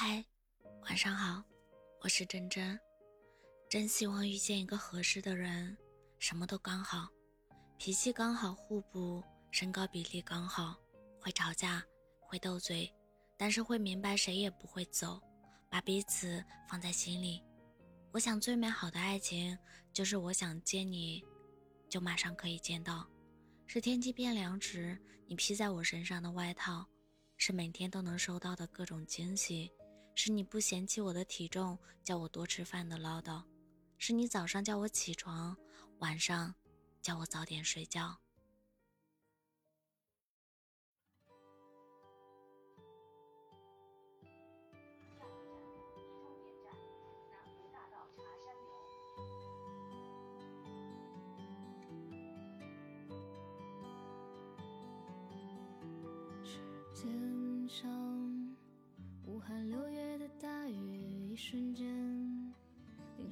嗨，晚上好，我是真真。真希望遇见一个合适的人，什么都刚好，脾气刚好互补，身高比例刚好，会吵架，会斗嘴，但是会明白谁也不会走，把彼此放在心里。我想最美好的爱情，就是我想见你，就马上可以见到。是天气变凉时，你披在我身上的外套；是每天都能收到的各种惊喜；是你不嫌弃我的体重，叫我多吃饭的唠叨；是你早上叫我起床，晚上叫我早点睡觉。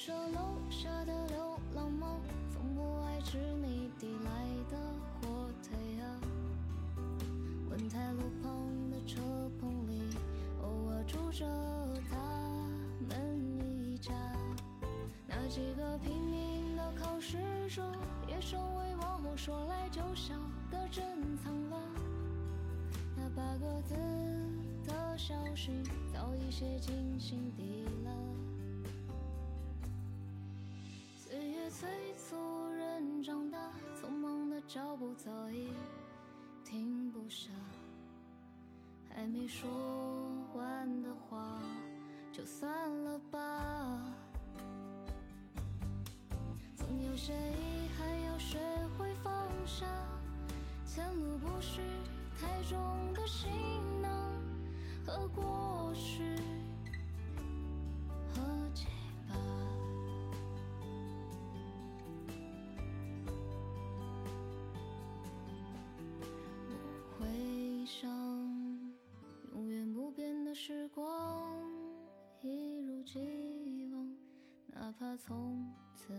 宿舍楼下的流浪猫，从不爱吃你递来的火腿啊。文泰路旁的车棚里，偶尔住着他们一家。那几个拼命的考试者，也成为往后说来就笑的珍藏了。那八个字的消息，早已写进心底了。催促人长大，匆忙的脚步早已停不下。还没说完的话，就算了吧。总有些遗憾要学会放下，前路不是太重的行囊和过去。希望，哪怕从此